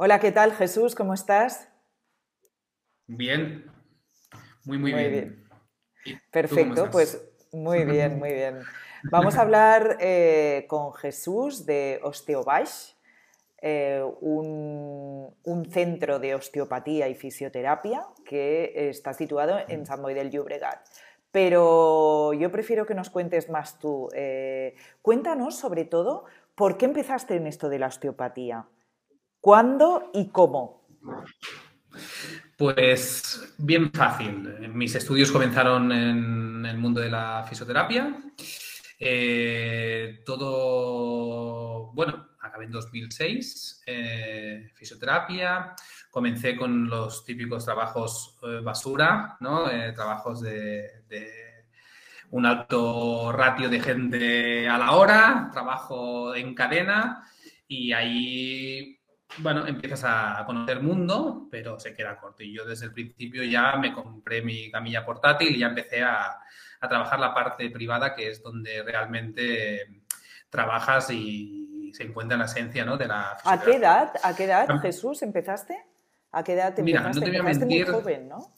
Hola, ¿qué tal Jesús? ¿Cómo estás? Bien, muy, muy, bien. Perfecto, pues muy bien, muy bien. Vamos a hablar eh, con Jesús de Osteobash, eh, un, centro de osteopatía y fisioterapia que está situado en San Boi del Llobregat. Pero yo prefiero que nos cuentes más tú. Eh, cuéntanos sobre todo por qué empezaste en esto de la osteopatía. ¿Cuándo y cómo? Pues bien fácil. Mis estudios comenzaron en el mundo de la fisioterapia. Eh, todo, bueno, acabé en 2006, eh, fisioterapia. Comencé con los típicos trabajos eh, basura, ¿no? trabajos de, de, un alto ratio de gente a la hora, trabajo en cadena y ahí bueno, empiezas a conocer el mundo, pero se queda corto. Y yo desde el principio ya me compré mi camilla portátil y ya empecé a, trabajar la parte privada, que es donde realmente trabajas y se encuentra la esencia ¿no? de la ¿A qué edad, a qué edad Jesús, empezaste? ¿A qué edad Mira, empezaste? no te voy a mentir. Muy joven, ¿no?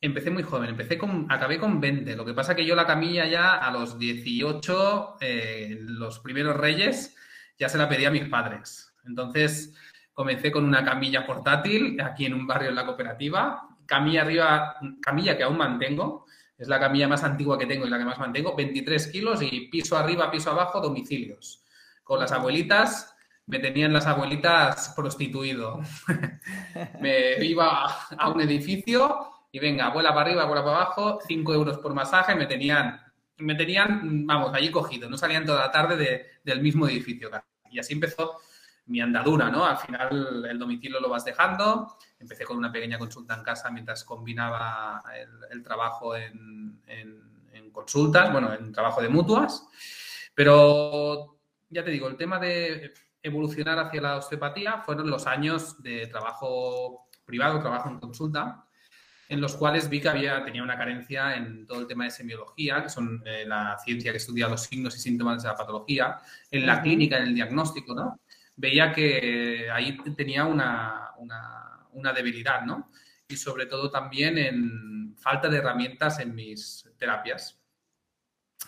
Empecé muy joven, empecé con, acabé con 20. Lo que pasa que yo la camilla ya a los 18, eh, los primeros reyes, ya se la pedí a mis padres. Entonces, Comencé con una camilla portátil aquí en un barrio en la cooperativa, camilla arriba, camilla que aún mantengo, es la camilla más antigua que tengo y la que más mantengo, 23 kilos y piso arriba, piso abajo, domicilios. Con las abuelitas, me tenían las abuelitas prostituido. me iba a un edificio y venga, abuela para arriba, abuela para abajo, 5 euros por masaje, me tenían, me tenían, vamos, allí cogido, no salían toda la tarde del mismo edificio. Y así empezó mi andadura, ¿no? Al final el domicilio lo vas dejando. Empecé con una pequeña consulta en casa mientras combinaba el, trabajo en, consultas, bueno, en trabajo de mutuas. Pero ya te digo, el tema de evolucionar hacia la osteopatía fueron los años de trabajo privado, trabajo en consulta, en los cuales vi que había, tenía una carencia en todo el tema de semiología, que son eh, la ciencia que estudia los signos y síntomas de la patología, en la clínica, en el diagnóstico, ¿no? Veía que ahí tenía una, debilidad, ¿no? Y sobre todo también en falta de herramientas en mis terapias.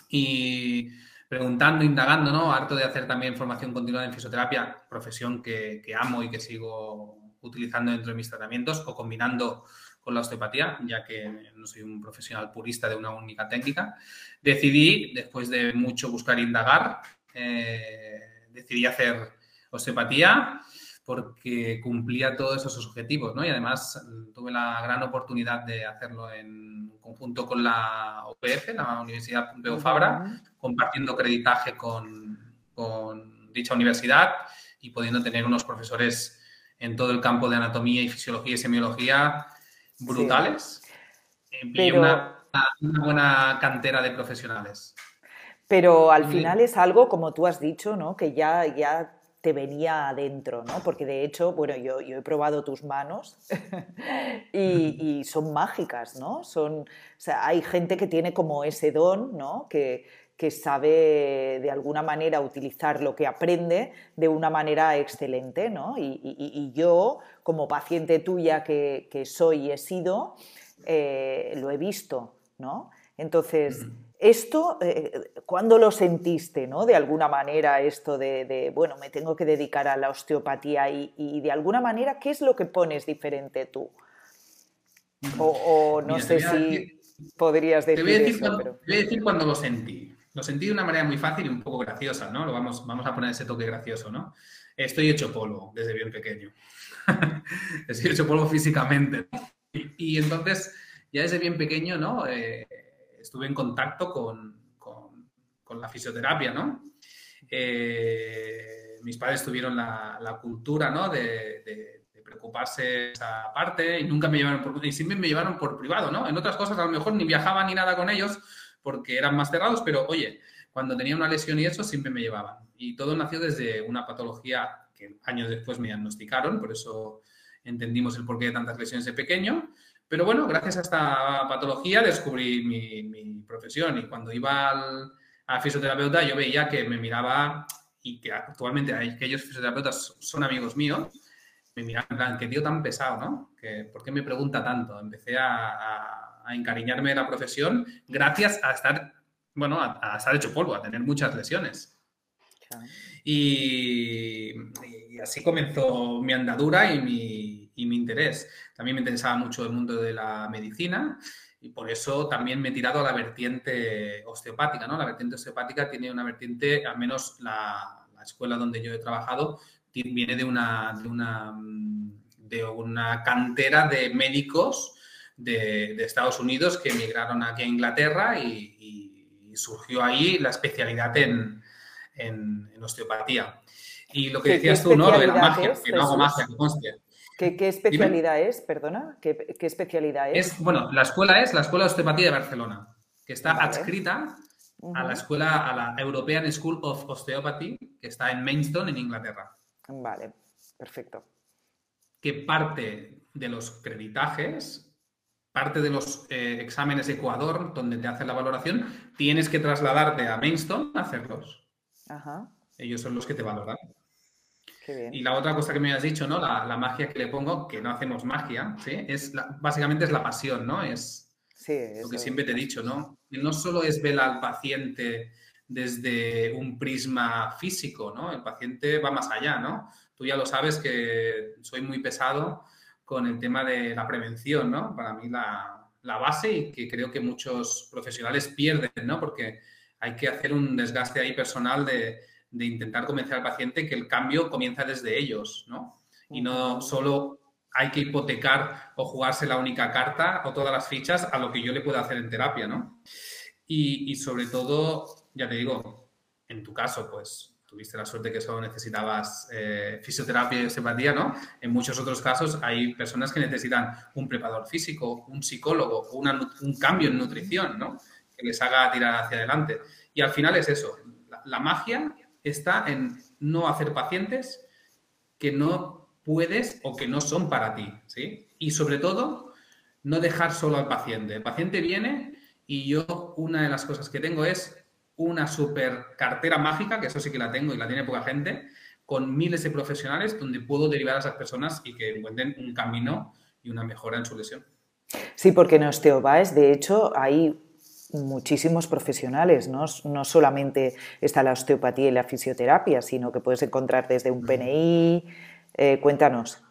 Y preguntando, indagando, ¿no? Harto de hacer también formación continua en fisioterapia, profesión que, amo y que sigo utilizando dentro de mis tratamientos o combinando con la osteopatía, ya que no soy un profesional purista de una única técnica, decidí, después de mucho buscar e indagar, eh, decidí hacer osteopatía porque cumplía todos esos objetivos, ¿no? Y además tuve la gran oportunidad de hacerlo en conjunto con la UPF, la Universidad Pompeu Fabra, compartiendo creditaje con, dicha universidad y pudiendo tener unos profesores en todo el campo de anatomía y fisiología y semiología brutales y una, buena cantera de profesionales. Pero al final es algo, como tú has dicho, ¿no? que ya, ya te venía adentro, ¿no? Porque de hecho, bueno, yo, he probado tus manos y, son mágicas, ¿no? Son, hay gente que tiene como ese don, ¿no? Que, sabe de alguna manera utilizar lo que aprende de una manera excelente, ¿no? Y, yo, como paciente tuya que, soy y he sido, eh, lo he visto, ¿no? Entonces, esto, eh, ¿cuándo lo sentiste, no? De alguna manera, esto de, bueno, me tengo que dedicar a la osteopatía y, de alguna manera, ¿qué es lo que pones diferente tú? O, no sé si podrías decir, te decir cuando, Te voy a decir cuando lo sentí. Lo sentí de una manera muy fácil y un poco graciosa, ¿no? Lo vamos, vamos a poner ese toque gracioso, ¿no? Estoy hecho polvo desde bien pequeño. Estoy hecho polvo físicamente. Y, entonces, ya desde bien pequeño, ¿no? Eh, estuve en contacto con, la fisioterapia, ¿no? Eh, mis padres tuvieron la, cultura, ¿no? De, preocuparse esa parte y nunca me llevaron por, y siempre me llevaron por privado, ¿no? En otras cosas a lo mejor ni viajaba ni nada con ellos porque eran más cerrados, pero oye, cuando tenía una lesión y eso siempre me llevaban. Y todo nació desde una patología que años después me diagnosticaron, por eso entendimos el porqué de tantas lesiones de pequeño, pero bueno, gracias a esta patología descubrí mi, profesión y cuando iba al, fisioterapeuta yo veía que me miraba y que actualmente aquellos fisioterapeutas son amigos míos me miraban, qué tío tan pesado, ¿no? ¿Por qué me pregunta tanto? Empecé a, encariñarme de la profesión gracias a estar, bueno, a, estar hecho polvo, a tener muchas lesiones. Y, así comenzó mi andadura y mi, y mi interés. También me interesaba mucho el mundo de la medicina y por eso también me he tirado a la vertiente osteopática, ¿no? La vertiente osteopática tiene una vertiente, al menos la, la escuela donde yo he trabajado, viene de una, de una, de una cantera de médicos de, Estados Unidos que emigraron aquí a Inglaterra y, surgió ahí la especialidad en, en, osteopatía. Y lo que decías tú, ¿no? Lo de la magia, que no hago magia, que conste. ¿Qué, especialidad es? Perdona, ¿qué, especialidad es? Bueno, la escuela es la Escuela de Osteopatía de Barcelona, que está adscrita a la escuela, a la European School of Osteopathy, que está en Maidstone, en Inglaterra. Vale, perfecto. Que parte de los creditajes, parte de los eh, exámenes Ecuador, donde te hacen la valoración, tienes que trasladarte a Maidstone a hacerlos. Ajá. Ellos son los que te valoran. Y la otra cosa que me has dicho, ¿no? La, magia que le pongo, que no hacemos magia, ¿sí? Es básicamente es la pasión, ¿no? Es lo que siempre te he dicho, ¿no? no solo es ver al paciente desde un prisma físico, ¿no? El paciente va más allá, ¿no? Tú ya lo sabes que soy muy pesado con el tema de la prevención, ¿no? Para mí la, la base y que creo que muchos profesionales pierden, ¿no? Porque hay que hacer un desgaste ahí personal de, de intentar convencer al paciente que el cambio comienza desde ellos, ¿no? Y no solo hay que hipotecar o jugarse la única carta o todas las fichas a lo que yo le pueda hacer en terapia, ¿no? Y, sobre todo, ya te digo, en tu caso, pues tuviste la suerte que solo necesitabas eh, fisioterapia y osteopatía, ¿no? En muchos otros casos hay personas que necesitan un preparador físico, un psicólogo, o un cambio en nutrición, ¿no? Que les haga tirar hacia adelante. Y al final es eso, la magia está en no hacer pacientes que no puedes o que no son para ti, ¿sí? Y sobre todo, no dejar solo al paciente. El paciente viene y yo una de las cosas que tengo es una super cartera mágica, que eso sí que la tengo y la tiene poca gente, con miles de profesionales donde puedo derivar a esas personas y que encuentren un camino y una mejora en su lesión. Sí, porque en Osteobaes, de hecho, hay muchísimos profesionales, ¿no? no solamente está la osteopatía y la fisioterapia, sino que puedes encontrar desde un PNI. Eh, cuéntanos.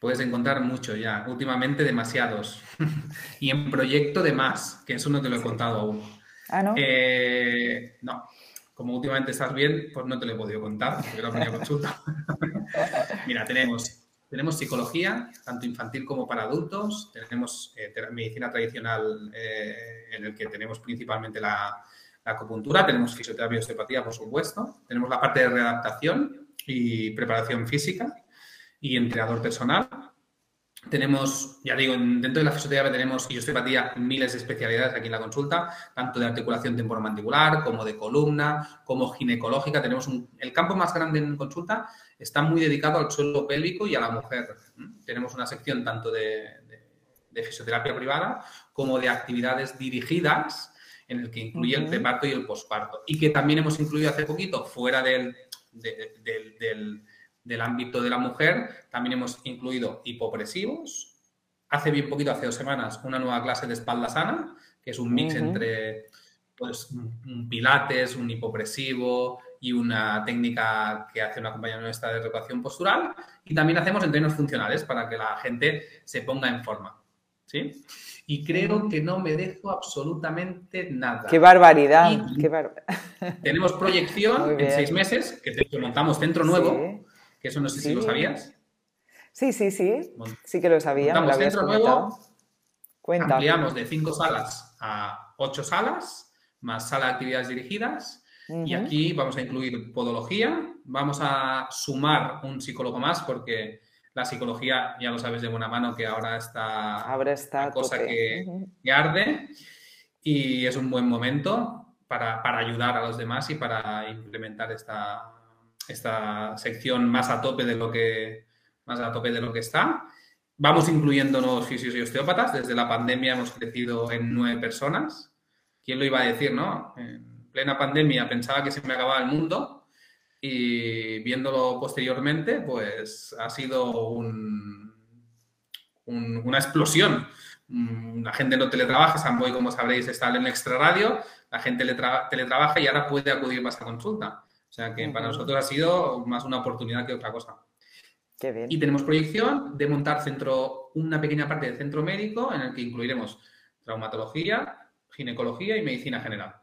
Puedes encontrar mucho ya, últimamente demasiados. y en proyecto de más, que eso no te lo he contado aún. Ah, ¿no? Eh, no. Como últimamente estás bien, pues no te lo he podido contar, porque lo consulta. Mira, tenemos tenemos psicología, tanto infantil como para adultos. Tenemos eh, medicina tradicional eh, en el que tenemos principalmente la, acupuntura. Tenemos fisioterapia y osteopatía, por supuesto. Tenemos la parte de readaptación y preparación física y entrenador personal. Tenemos, ya digo, dentro de la fisioterapia tenemos y osteopatía miles de especialidades aquí en la consulta, tanto de articulación temporomandibular como de columna, como ginecológica. Tenemos el campo más grande en consulta está muy dedicado al suelo pélvico y a la mujer. Tenemos una sección tanto de, fisioterapia privada como de actividades dirigidas en el que incluye el preparto y el posparto. Y que también hemos incluido hace poquito, fuera del, del del ámbito de la mujer, también hemos incluido hipopresivos. Hace bien poquito, hace dos semanas, una nueva clase de espalda sana, que es un mix entre pues, un pilates, un hipopresivo y una técnica que hace una acompañamiento de educación postural. Y también hacemos entrenos funcionales para que la gente se ponga en forma. ¿Sí? Y creo que no me dejo absolutamente nada. ¡Qué barbaridad! tenemos proyección en seis meses, que montamos centro nuevo que eso no sé si lo sabías. Sí, sí, sí, sí que lo sabía. Montamos centro nuevo, ampliamos de cinco salas a ocho salas, más sala de actividades dirigidas. Y aquí vamos a incluir podología, vamos a sumar un psicólogo más porque la psicología, ya lo sabes de buena mano, que ahora está, ahora está cosa que, arde y es un buen momento para, para ayudar a los demás y para implementar esta, esta sección más a tope de lo que, más a tope de lo que está. Vamos incluyendo nuevos fisios y osteópatas. Desde la pandemia hemos crecido en nueve personas. ¿Quién lo iba a decir, no? En plena pandemia pensaba que se me acababa el mundo y viéndolo posteriormente, pues ha sido un, una explosión. Mm, la gente no teletrabaja, Samboy, como sabréis, está en el extra radio, la gente teletrabaja y ahora puede acudir más a consulta. O sea que para nosotros ha sido más una oportunidad que otra cosa. Y tenemos proyección de montar centro, una pequeña parte del centro médico en el que incluiremos traumatología, ginecología y medicina general.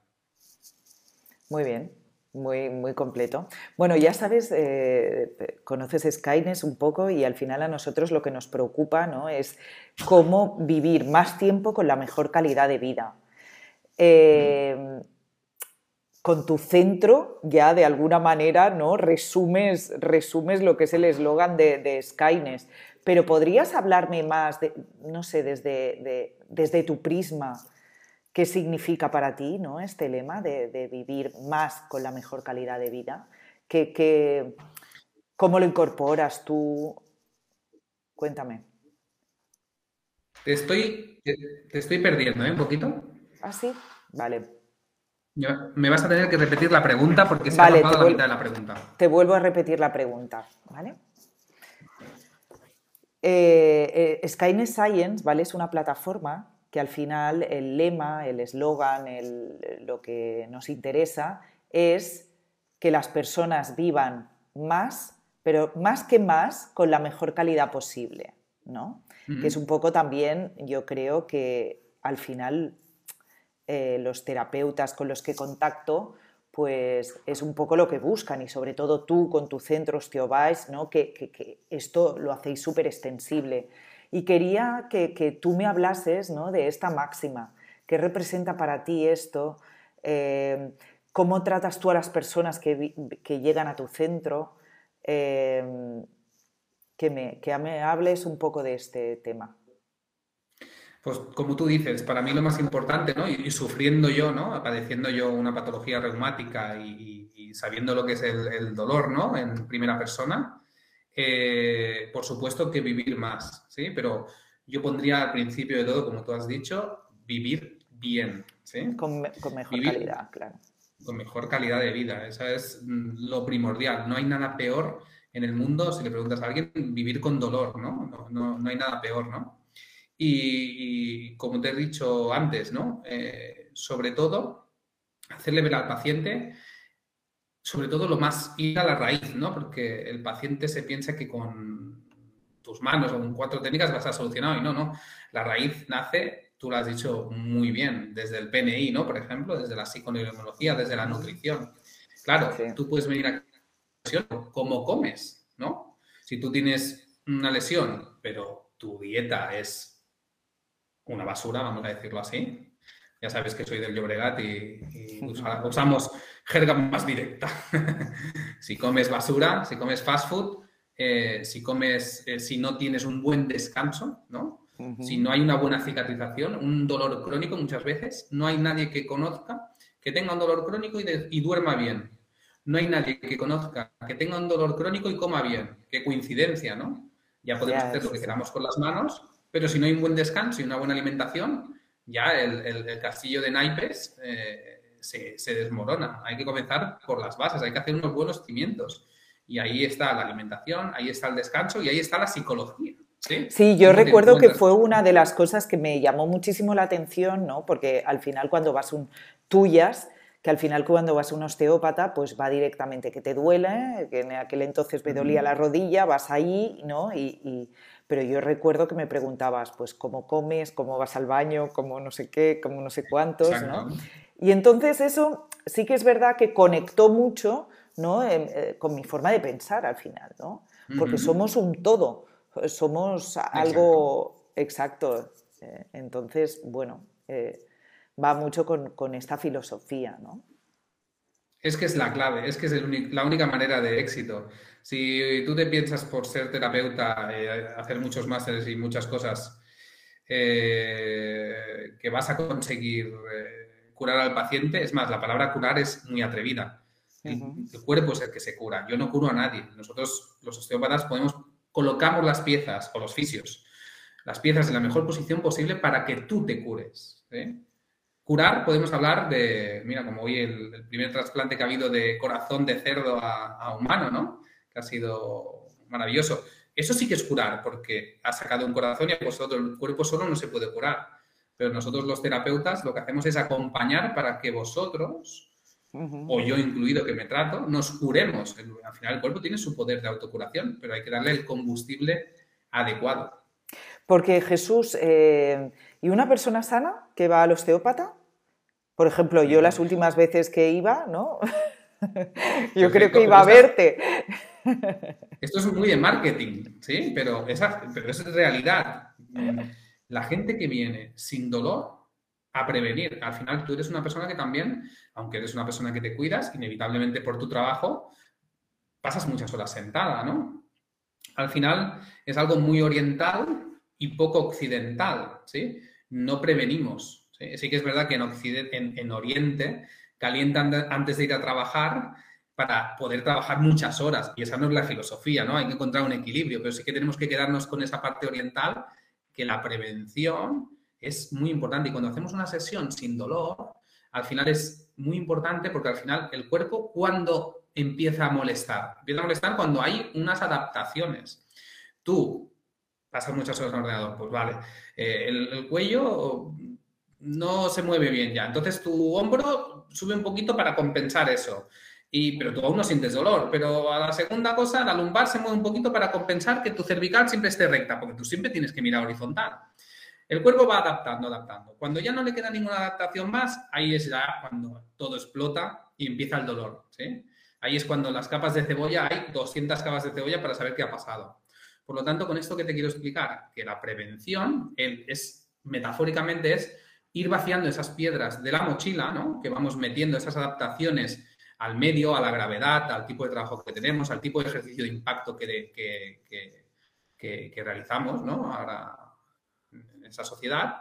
Muy bien, muy, muy completo. Bueno, ya sabes, eh, conoces Skynes un poco y al final a nosotros lo que nos preocupa ¿no? es cómo vivir más tiempo con la mejor calidad de vida. Eh, con tu centro ya de alguna manera no resumes, resumes lo que es el eslogan de, de Skynes. Pero podrías hablarme más, de, no sé, desde, desde tu prisma, qué significa para ti ¿no? este lema de, vivir más con la mejor calidad de vida. ¿Qué, cómo lo incorporas tú? Cuéntame. Te estoy, te, estoy perdiendo, ¿eh? Un poquito. ¿Ah, sí? Vale me vas a tener que repetir la pregunta porque se ha la mitad de la pregunta. Te vuelvo a repetir la pregunta, ¿vale? Eh, eh, Skynet Science, ¿vale? Es una plataforma que al final el lema, el eslogan, lo que nos interesa es que las personas vivan más, pero más que más, con la mejor calidad posible, ¿no? Que es un poco también, yo creo que al final eh, los terapeutas con los que contacto, pues es un poco lo que buscan y sobre todo tú con tu centro Osteovice, ¿no? que, esto lo hacéis súper extensible. Y quería que, tú me hablases ¿no? de esta máxima. ¿Qué representa para ti esto? Eh, ¿Cómo tratas tú a las personas que, llegan a tu centro? Eh, que, me, que me hables un poco de este tema. Pues como tú dices, para mí lo más importante, ¿no? Y, sufriendo yo, ¿no? Padeciendo yo una patología reumática y, sabiendo lo que es el, dolor, ¿no? En primera persona, eh, por supuesto que vivir más, ¿sí? Pero yo pondría al principio de todo, como tú has dicho, vivir bien, ¿sí? Con, mejor calidad, claro. Con mejor calidad de vida, eso es mm, lo primordial. No hay nada peor en el mundo, si le preguntas a alguien, vivir con dolor, ¿no? No, no, no hay nada peor, ¿no? Y, como te he dicho antes, ¿no? Eh, sobre todo, hacerle ver al paciente, sobre todo lo más ir a la raíz, ¿no? Porque el paciente se piensa que con tus manos o con cuatro técnicas vas a solucionar y no, no. La raíz nace, tú lo has dicho muy bien, desde el PNI, ¿no? Por ejemplo, desde la psiconeuroinmunología, desde la nutrición. Claro, tú puedes venir a cómo comes, ¿no? Si tú tienes una lesión, pero tu dieta es una basura, vamos a decirlo así. Ya sabes que soy del Llobregat y, usamos jerga más directa. si comes basura, si comes fast food, eh, si comes, eh, si no tienes un buen descanso, ¿no? Si no hay una buena cicatrización, un dolor crónico muchas veces, no hay nadie que conozca que tenga un dolor crónico y, y duerma bien. No hay nadie que conozca que tenga un dolor crónico y coma bien. Qué coincidencia, ¿no? Ya podemos hacer lo que queramos con las manos, pero si no hay un buen descanso y una buena alimentación, ya el, castillo de naipes eh, se, desmorona. Hay que comenzar por las bases, hay que hacer unos buenos cimientos. Y ahí está la alimentación, ahí está el descanso y ahí está la psicología. Sí, yo recuerdo que fue una de las cosas que me llamó muchísimo la atención, ¿no? Porque al final cuando vas un tuyas, que al final cuando vas a un osteópata, pues va directamente que te duele, que en aquel entonces me dolía la rodilla, vas ahí, ¿no? y, pero yo recuerdo que me preguntabas, pues, cómo comes, cómo vas al baño, cómo no sé qué, cómo no sé cuántos, ¿no? Y entonces eso sí que es verdad que conectó mucho, ¿no? Eh, con mi forma de pensar al final, ¿no? Porque somos un todo, somos algo exacto. Eh, entonces, bueno, eh, va mucho con, con esta filosofía, ¿no? Es que es la clave, es que es la única manera de éxito. Si tú te piensas por ser terapeuta, eh, hacer muchos másteres y muchas cosas, eh, que vas a conseguir eh, curar al paciente, es más, la palabra curar es muy atrevida. el, cuerpo es el que se cura. Yo no curo a nadie. Nosotros, los osteópatas, podemos colocamos las piezas o los fisios, las piezas en la mejor posición posible para que tú te cures Curar, podemos hablar de, mira, como hoy el, primer trasplante que ha habido de corazón de cerdo a, humano, ¿no? Que ha sido maravilloso. Eso sí que es curar, porque ha sacado un corazón y a vosotros el cuerpo solo no se puede curar. Pero nosotros los terapeutas lo que hacemos es acompañar para que vosotros, o yo incluido que me trato, nos curemos. Al final el cuerpo tiene su poder de autocuración, pero hay que darle el combustible adecuado. Porque Jesús, eh, ¿y una persona sana que va al osteópata? Por ejemplo, yo las últimas veces que iba, ¿no? yo creo que iba a verte. Esto es muy de marketing, ¿sí? Pero, esa, pero es realidad. La gente que viene sin dolor a prevenir, al final tú eres una persona que también, aunque eres una persona que te cuidas, inevitablemente por tu trabajo, pasas muchas horas sentada, ¿no? Al final es algo muy oriental y poco occidental, ¿sí? No prevenimos, Sí, que es verdad que en, en, Oriente calientan antes de ir a trabajar para poder trabajar muchas horas. Y esa no es la filosofía, ¿no? Hay que encontrar un equilibrio, pero sí que tenemos que quedarnos con esa parte oriental, que la prevención es muy importante. Y cuando hacemos una sesión sin dolor, al final es muy importante porque al final el cuerpo, cuando empieza a molestar? Empieza a molestar cuando hay unas adaptaciones. Tú pasas muchas horas en el ordenador, pues vale. Eh, el, cuello no se mueve bien ya. Entonces tu hombro sube un poquito para compensar eso. Y, pero tú aún no sientes dolor. Pero a la segunda cosa, la lumbar se mueve un poquito para compensar que tu cervical siempre esté recta, porque tú siempre tienes que mirar horizontal. El cuerpo va adaptando, adaptando. Cuando ya no le queda ninguna adaptación más, ahí es ya cuando todo explota y empieza el dolor. ¿sí? Ahí es cuando las capas de cebolla, hay 200 capas de cebolla para saber qué ha pasado. Por lo tanto, con esto que te quiero explicar, que la prevención es, metafóricamente es ir vaciando esas piedras de la mochila, ¿no? que vamos metiendo esas adaptaciones al medio, a la gravedad, al tipo de trabajo que tenemos, al tipo de ejercicio de impacto que, que, realizamos ¿no? ahora en esa sociedad.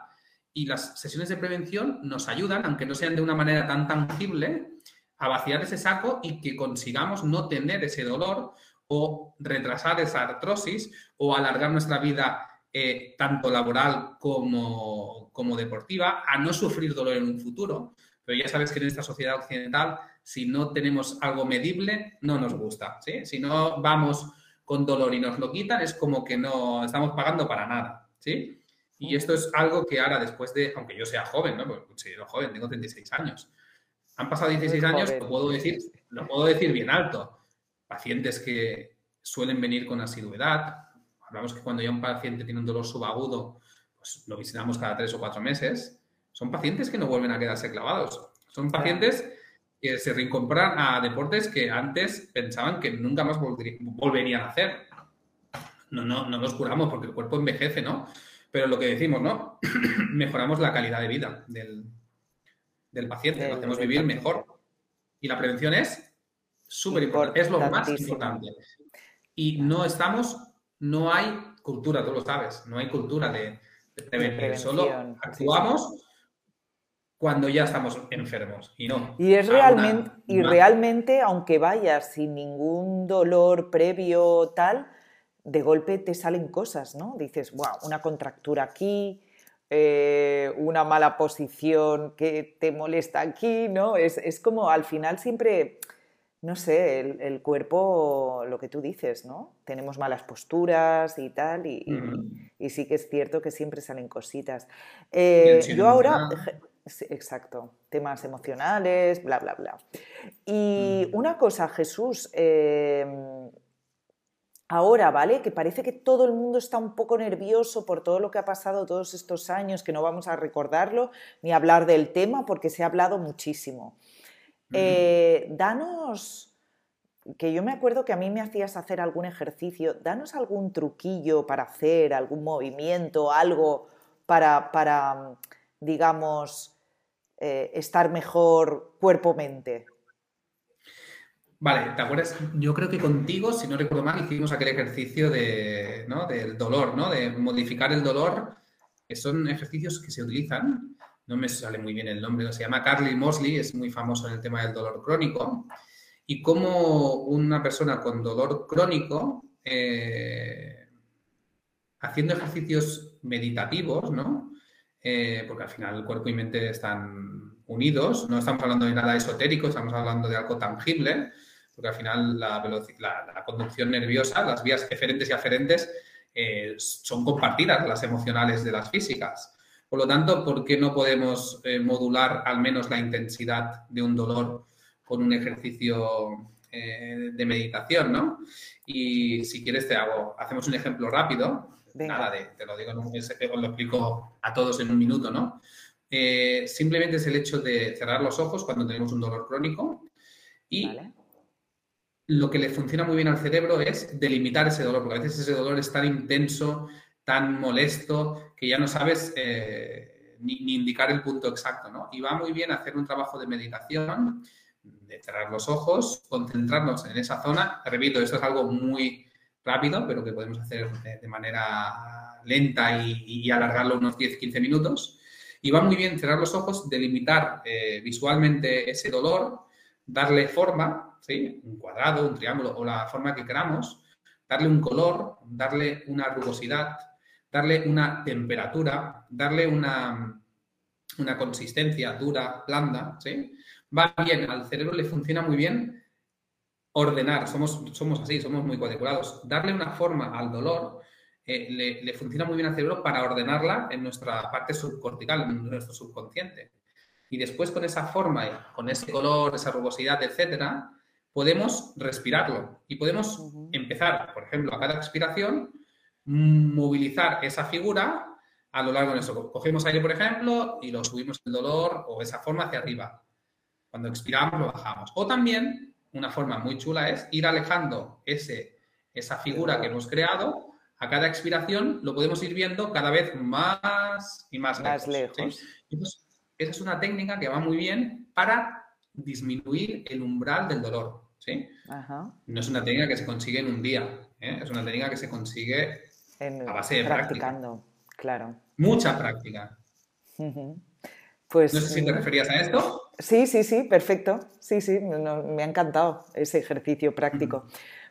Y las sesiones de prevención nos ayudan, aunque no sean de una manera tan tangible, a vaciar ese saco y que consigamos no tener ese dolor o retrasar esa artrosis o alargar nuestra vida eh, tanto laboral como, como deportiva, a no sufrir dolor en un futuro. Pero ya sabes que en esta sociedad occidental, si no tenemos algo medible, no nos gusta. ¿sí? Si no vamos con dolor y nos lo quitan, es como que no estamos pagando para nada. ¿sí? Y esto es algo que ahora, después de, aunque yo sea joven, ¿no? Porque considero joven, tengo 36 años. Han pasado 16 años, lo puedo, decir, lo puedo decir bien alto. Pacientes que suelen venir con asiduidad, hablamos que cuando ya un paciente tiene un dolor subagudo, pues lo visitamos cada tres o cuatro meses, son pacientes que no vuelven a quedarse clavados. Son pacientes que se reincorporan a deportes que antes pensaban que nunca más volverían a hacer. No, no, no los curamos porque el cuerpo envejece, ¿no? Pero lo que decimos, ¿no? Mejoramos la calidad de vida del, paciente, lo hacemos vivir mejor. Y la prevención es súper importante, es lo más importante. Y no estamos no hay cultura, tú lo sabes, no hay cultura de, prevenir, solo actuamos cuando ya estamos enfermos y no. Y es realmente, y realmente, aunque vayas sin ningún dolor previo tal, de golpe te salen cosas, ¿no? Dices, wow, una contractura aquí, eh, una mala posición que te molesta aquí, ¿no? Es, es como al final siempre no sé, el, cuerpo, lo que tú dices, ¿no? Tenemos malas posturas y tal, y, sí que es cierto que siempre salen cositas. Eh, yo ahora, exacto, temas emocionales, bla, bla, bla. Y una cosa, Jesús, em, ahora, ¿vale? Que parece que todo el mundo está un poco nervioso por todo lo que ha pasado todos estos años, que no vamos a recordarlo ni hablar del tema porque se ha hablado muchísimo. Eh, danos, que yo me acuerdo que a mí me hacías hacer algún ejercicio, danos algún truquillo para hacer, algún movimiento, algo para, para digamos, eh, estar mejor cuerpo-mente. Vale, ¿te acuerdas? Yo creo que contigo, si no recuerdo mal, hicimos aquel ejercicio de, ¿no? del dolor, ¿no? De modificar el dolor, que son ejercicios que se utilizan no me sale muy bien el nombre, se llama Carly Mosley, es muy famoso en el tema del dolor crónico, y como una persona con dolor crónico, eh, haciendo ejercicios meditativos, ¿no? Eh, porque al final el cuerpo y mente están unidos. No estamos hablando de nada esotérico, estamos hablando de algo tangible, porque al final la, la, conducción nerviosa, las vías eferentes y aferentes eh, son compartidas, las emocionales de las físicas. Por lo tanto, ¿por qué no podemos eh, modular al menos la intensidad de un dolor con un ejercicio eh, de meditación, ¿no? Y si quieres te hago, hacemos un ejemplo rápido. Nada de, te lo digo, os lo explico a todos en un minuto, ¿no? Eh, simplemente es el hecho de cerrar los ojos cuando tenemos un dolor crónico y lo que le funciona muy bien al cerebro es delimitar ese dolor, porque a veces ese dolor es tan intenso, tan molesto, que ya no sabes eh, ni, indicar el punto exacto, ¿no? Y va muy bien hacer un trabajo de meditación de cerrar los ojos, concentrarnos en esa zona. Repito, esto es algo muy rápido, pero que podemos hacer de, manera lenta y, alargarlo unos 10-15 minutos. Y va muy bien cerrar los ojos, delimitar eh, visualmente ese dolor, darle forma, ¿sí? un cuadrado, un triángulo o la forma que queramos, darle un color, darle una rugosidad, darle una temperatura, darle una, una consistencia dura, blanda, ¿sí? va bien, al cerebro le funciona muy bien ordenar, somos, somos así, somos muy cuadriculados, darle una forma al dolor eh, le, funciona muy bien al cerebro para ordenarla en nuestra parte subcortical, en nuestro subconsciente. Y después con esa forma, con ese color, esa rugosidad, etcétera, podemos respirarlo y podemos empezar, por ejemplo, a cada expiración, movilizar esa figura a lo largo de eso. Cogemos aire, por ejemplo, y lo subimos el dolor o esa forma hacia arriba. Cuando expiramos lo bajamos. O también, una forma muy chula es ir alejando ese, esa figura que hemos creado. A cada expiración lo podemos ir viendo cada vez más y más, lejos. esa es una técnica que va muy bien para disminuir el umbral del dolor. ¿sí? No es una técnica que se consigue en un día, ¿eh? es una técnica que se consigue a base de practicando, claro. Mucha práctica. Pues, no sé si te mm, referías a esto. Sí, sí, sí, perfecto. Sí, sí, me ha encantado ese ejercicio práctico.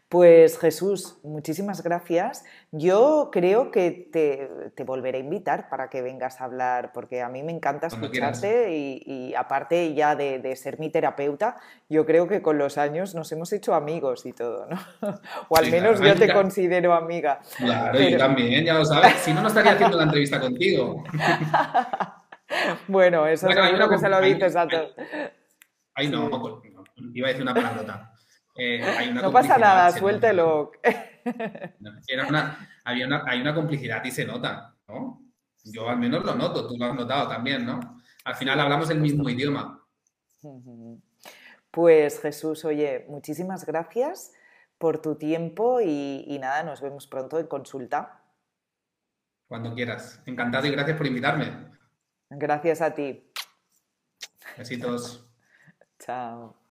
Pues Jesús, muchísimas gracias. Yo creo que te, volveré a invitar para que vengas a hablar, porque a mí me encanta escucharte y, aparte ya de, ser mi terapeuta, yo creo que con los años nos hemos hecho amigos y todo, ¿no? O al menos yo te considero amiga. Claro, y también, ya lo sabes. Si no, no estaría haciendo la entrevista contigo. bueno, eso es lo que se lo dices a todos. Ahí no, iba a decir una palabra. Eh, no pasa nada, suéltelo. había una, hay una complicidad y se nota, ¿no? Yo al menos lo noto, tú lo has notado también, ¿no? Al final hablamos el mismo idioma. Pues Jesús, oye, muchísimas gracias por tu tiempo y, y nada, nos vemos pronto en consulta. Cuando quieras. Encantado y gracias por invitarme. Gracias a ti. Besitos. Chao.